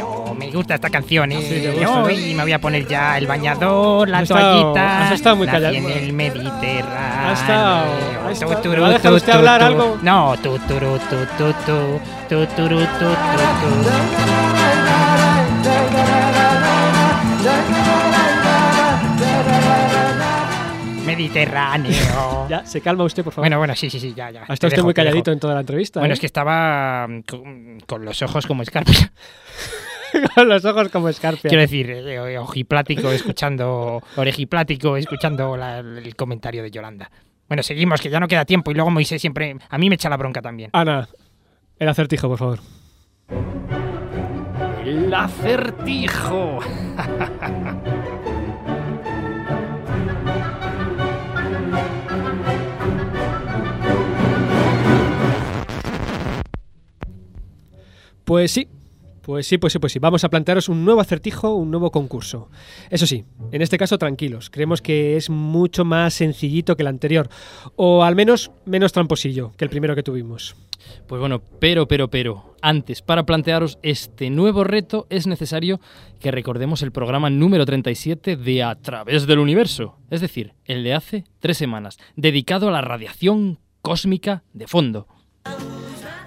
Me gusta esta canción, ¿eh? Sí, gusta, ¿no? y me voy a poner ya el bañador, la Has toallita. has estado muy callado. en el Mediterráneo. Ha estado- ha estado- ¿Me va a dejar tu, usted hablar algo? No, tu, turu, tu, tu, tu, tu, tu, tu, tu. Mediterráneo. Ya, se calma usted, por favor. Bueno, bueno, sí, sí, sí, ya, ya. Ha estado usted dejo, muy calladito en toda la entrevista. Bueno, ¿eh? es que estaba mm, con, con los ojos como escarpia. Con los ojos como escarpia. Quiero decir, eh, ojiplático escuchando, orejiplático escuchando la- el comentario de Yolanda. Bueno, seguimos, que ya no queda tiempo y luego Moisés siempre... A mí me echa la bronca también. Ana, el acertijo, por favor. El acertijo. Pues sí, pues sí, pues sí, pues sí. Vamos a plantearos un nuevo acertijo, un nuevo concurso. Eso sí, en este caso tranquilos. Creemos que es mucho más sencillito que el anterior. O al menos menos tramposillo que el primero que tuvimos. Pues bueno, pero, pero, pero, antes, para plantearos este nuevo reto es necesario que recordemos el programa número 37 de A través del universo, es decir, el de hace tres semanas, dedicado a la radiación cósmica de fondo.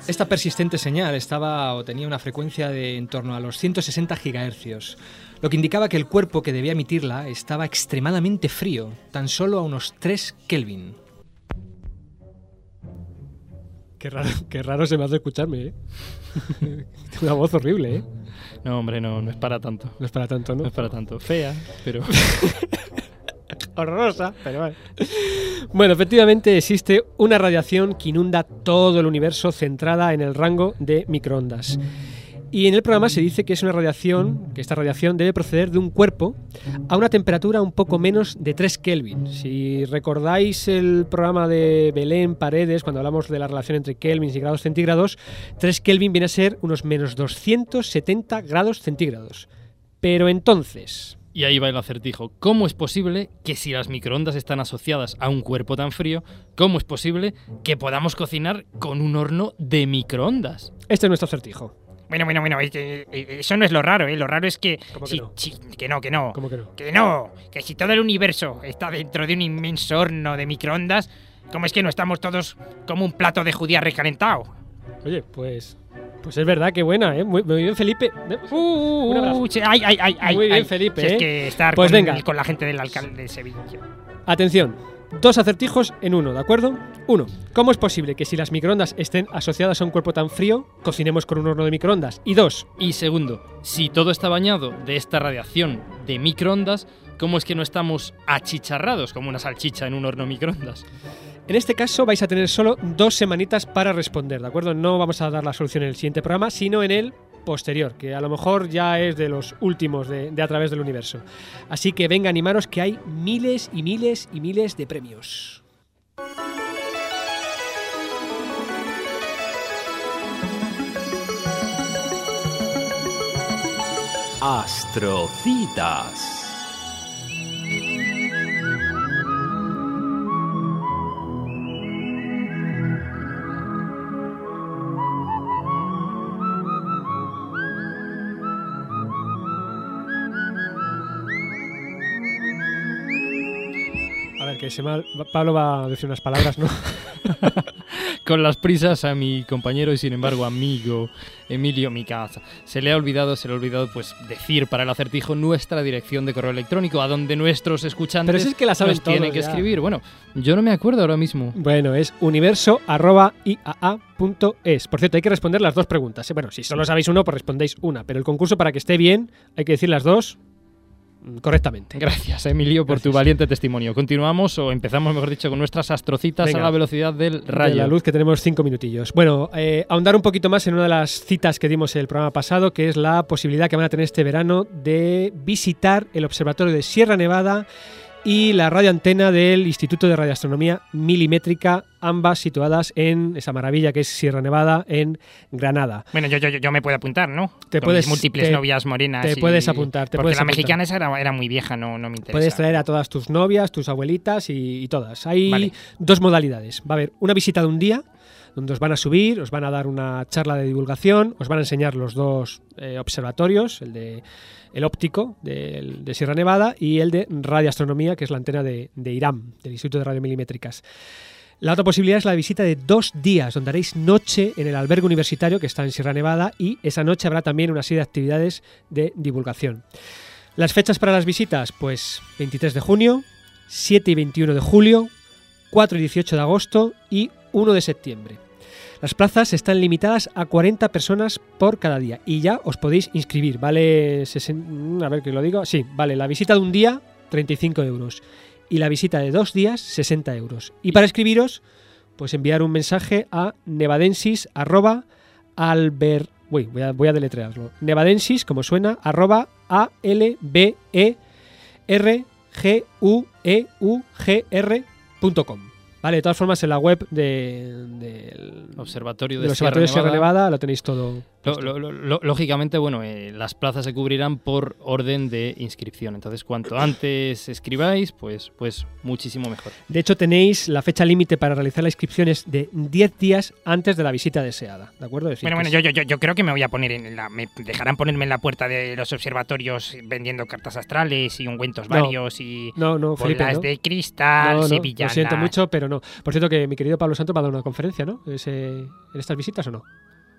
Esta persistente señal estaba o tenía una frecuencia de en torno a los 160 gigahercios, lo que indicaba que el cuerpo que debía emitirla estaba extremadamente frío, tan solo a unos 3 Kelvin. Qué raro, qué raro se me hace escucharme, ¿eh? Tengo una voz horrible, ¿eh? No, hombre, no, no es para tanto. No es para tanto, ¿no? No es para tanto. Fea, pero... Horrorosa, pero vale. Bueno, efectivamente existe una radiación que inunda todo el universo centrada en el rango de microondas. Y en el programa se dice que es una radiación, que esta radiación debe proceder de un cuerpo a una temperatura un poco menos de 3 Kelvin. Si recordáis el programa de Belén Paredes, cuando hablamos de la relación entre kelvins y grados centígrados, 3 Kelvin viene a ser unos menos 270 grados centígrados. Pero entonces, Y ahí va el acertijo. ¿Cómo es posible que si las microondas están asociadas a un cuerpo tan frío, cómo es posible que podamos cocinar con un horno de microondas? este es nuestro acertijo. Bueno, bueno, bueno, eh, eso no es lo raro, ¿eh? Lo raro es que... ¿Cómo que si- no? si- que no, que no. ¿Cómo que no? Que no, que si todo el universo está dentro de un inmenso horno de microondas, ¿cómo es que no estamos todos como un plato de judía recalentado? Oye, pues. Pues es verdad, qué buena, ¿eh? Muy, muy bien, Felipe. Un abrazo. Uh, sí, ay, ay, ay, ay, Muy bien, ay. Felipe, Si es ¿eh? que estar Pues con, venga. con la gente del alcalde de Sevilla. Atención, Dos acertijos en uno, ¿de acuerdo? Uno, ¿cómo es posible que si las microondas estén asociadas a un cuerpo tan frío, cocinemos con un horno de microondas? Y dos, Y segundo, si todo está bañado de esta radiación de microondas, ¿cómo es que no estamos achicharrados como una salchicha en un horno microondas? En este caso vais a tener solo dos semanitas para responder, ¿de acuerdo? No vamos a dar la solución en el siguiente programa, sino en el posterior, que a lo mejor ya es de los últimos de, a través del universo. Así que venga, animaros que hay miles y miles y miles de premios. Astrocitas. Que se Pablo va a decir unas palabras, ¿no? Con las prisas a mi compañero y sin embargo amigo Emilio Micasa. Se le ha olvidado, se le ha olvidado pues decir para el acertijo nuestra dirección de correo electrónico a donde nuestros escuchantes Pero si es que la saben nos tienen que ya. escribir. Bueno, yo no me acuerdo ahora mismo. Bueno, es universo.iaa.es. Por cierto, hay que responder las dos preguntas. ¿eh? Bueno, si solo sabéis uno, pues respondéis una. Pero el concurso, para que esté bien, hay que decir las dos correctamente. Gracias, Emilio, por tu valiente testimonio. Continuamos o empezamos, mejor dicho, con nuestras astrocitas Venga. a la velocidad del De rayo. la luz que tenemos cinco minutillos. Bueno, eh, ahondar un poquito más en una de las citas que dimos en el programa pasado, que es la posibilidad que van a tener este verano de visitar el observatorio de Sierra Nevada y la radioantena del Instituto de Radioastronomía Milimétrica, ambas situadas en esa maravilla que es Sierra Nevada, en Granada. Bueno, yo, yo, yo- me puedo apuntar, ¿no? Te Con puedes- mis múltiples te- novias morenas. te y- puedes apuntar, te porque puedes la apuntar. mexicana esa era, era muy vieja, no, no me interesa. Puedes traer a todas tus novias, tus abuelitas y, y todas. Hay Vale. dos modalidades. Va a haber una visita de un día, donde os van a subir, os van a dar una charla de divulgación, os van a enseñar los dos eh, observatorios, el de el óptico del- de, Sierra Nevada y el de radioastronomía, que es la antena de, de IRAM, del Instituto de Radiomilimétricas. La otra posibilidad es la visita de dos días, donde haréis noche en el albergue universitario que está en Sierra Nevada y esa noche habrá también una serie de actividades de divulgación. Las fechas para las visitas, pues 23 de junio, 7 y 21 de julio, 4 y 18 de agosto y 1 de septiembre. Las plazas están limitadas a 40 personas por cada día y ya os podéis inscribir. Vale, sesen- a ver que lo digo. Sí, vale, la visita de un día, 35 euros. Y la visita de dos días, 60 euros. Y para escribiros, pues enviar un mensaje a nevadensis arroba. Uy, voy a, deletrearlo. Nevadensis, como suena, arroba a l b e r g u e u g r punto com. Vale, de todas formas en la web de- del Observatorio de del Sierra Observatorio de Sierra Nevada. Nevada lo tenéis todo. Lo- lo- lo- lo- lógicamente, bueno, eh, las plazas se cubrirán por orden de inscripción. Entonces, cuanto antes escribáis, pues, pues muchísimo mejor. De hecho, tenéis la fecha límite para realizar la inscripción es de 10 días antes de la visita deseada. ¿De acuerdo? Decir, Bueno, bueno, yo, yo, yo, yo creo que me voy a poner en la. Me dejarán ponerme en la puerta de los observatorios vendiendo cartas astrales y ungüentos No. varios y. No, no, Felipe, no. de cristal, No. Lo siento mucho, pero no. Por cierto, que mi querido Pablo Santos va a dar una conferencia, ¿no? Ese- ¿En estas visitas o no?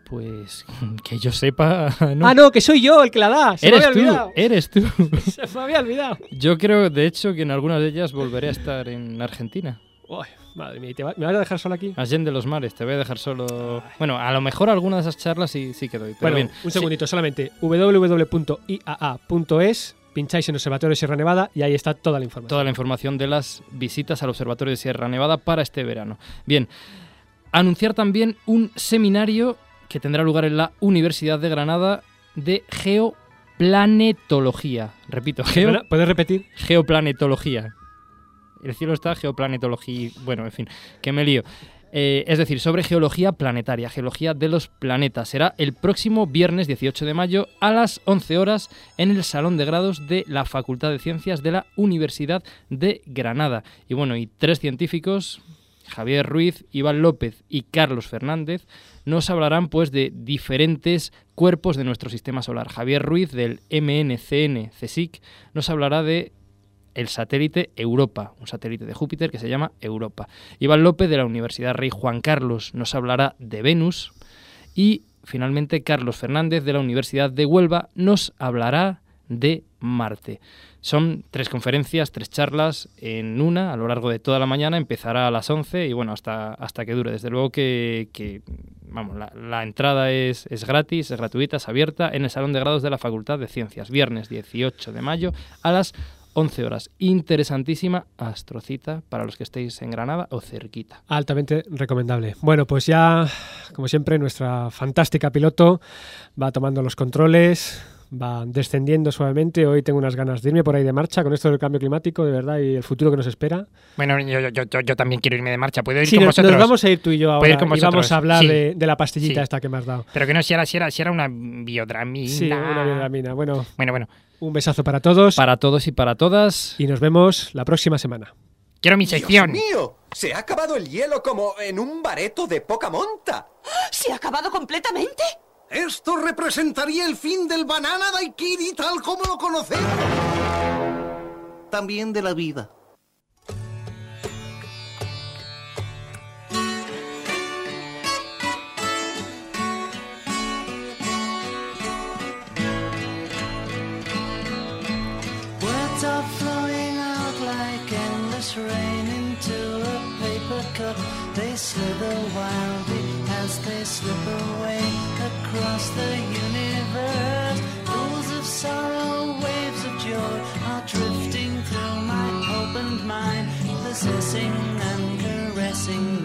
Pues que yo sepa. No. Ah, no, que soy yo el que la da. Se eres me había tú, olvidado. eres tú. Se me había olvidado. Yo creo, de hecho, que en algunas de ellas volveré a estar en Argentina. Uy, madre mía, ¿y te va- ¿me vas a dejar solo aquí? Allende los mares, te voy a dejar solo. Bueno, a lo mejor alguna de esas charlas sí, sí que doy. Pero Bueno, bien. un Sí, segundito solamente. www.iaa.es, pincháis en Observatorio de Sierra Nevada y ahí está toda la información. toda la información de las visitas al Observatorio de Sierra Nevada para este verano. Bien, anunciar también un seminario que tendrá lugar en la Universidad de Granada de geoplanetología. Repito, geo- ¿Puedes repetir? geoplanetología. El cielo está geoplanetología. Bueno, en fin, que me lío. Eh, es decir, sobre geología planetaria, geología de los planetas. Será el próximo viernes 18 de mayo a las 11 horas en el Salón de Grados de la Facultad de Ciencias de la Universidad de Granada. Y bueno, y tres científicos, Javier Ruiz, Iván López y Carlos Fernández, nos hablarán pues de diferentes cuerpos de nuestro sistema solar. Javier Ruiz del MNCN CSIC nos hablará de el satélite Europa, un satélite de Júpiter que se llama Europa. Iván López de la Universidad Rey Juan Carlos nos hablará de Venus y finalmente Carlos Fernández de la Universidad de Huelva nos hablará de Marte. Son tres conferencias, tres charlas en una a lo largo de toda la mañana. Empezará a las 11 y bueno, hasta, hasta que dure. Desde luego que, vamos, la, la entrada es, es gratis, es gratuita, es abierta en el Salón de Grados de la Facultad de Ciencias. Viernes 18 de mayo a las 11 horas. Interesantísima astrocita para los que estéis en Granada o cerquita. Altamente recomendable. Bueno, pues ya, como siempre, nuestra fantástica piloto va tomando los controles, va descendiendo suavemente. Hoy tengo unas ganas de irme por ahí de marcha con esto del cambio climático, de verdad, y el futuro que nos espera. Bueno, yo, yo, yo, yo también quiero irme de marcha. ¿Puedo ir Sí, con nos, vosotros? nos vamos a ir tú y yo ¿Puedo ahora ir con y vamos a hablar Sí. de, de la pastillita Sí. esta que me has dado. Pero que no, si era, si era, si era una biodramina. Sí, una biodramina. Bueno, Bueno, bueno. un besazo para todos Para todos y para todas. y nos vemos la próxima semana. Quiero mi sección. ¡Dios mío! Se ha acabado el hielo como en un bareto de poca monta. ¿Se ha acabado completamente? Esto representaría el fin del banana daiquiri tal como lo conocemos. También de la vida. Words are flowing out like endless rain into a paper cup. They slither wildly as they slip away across the universe. Pools of sorrow, waves of joy are drifting through my opened mind, possessing and caressing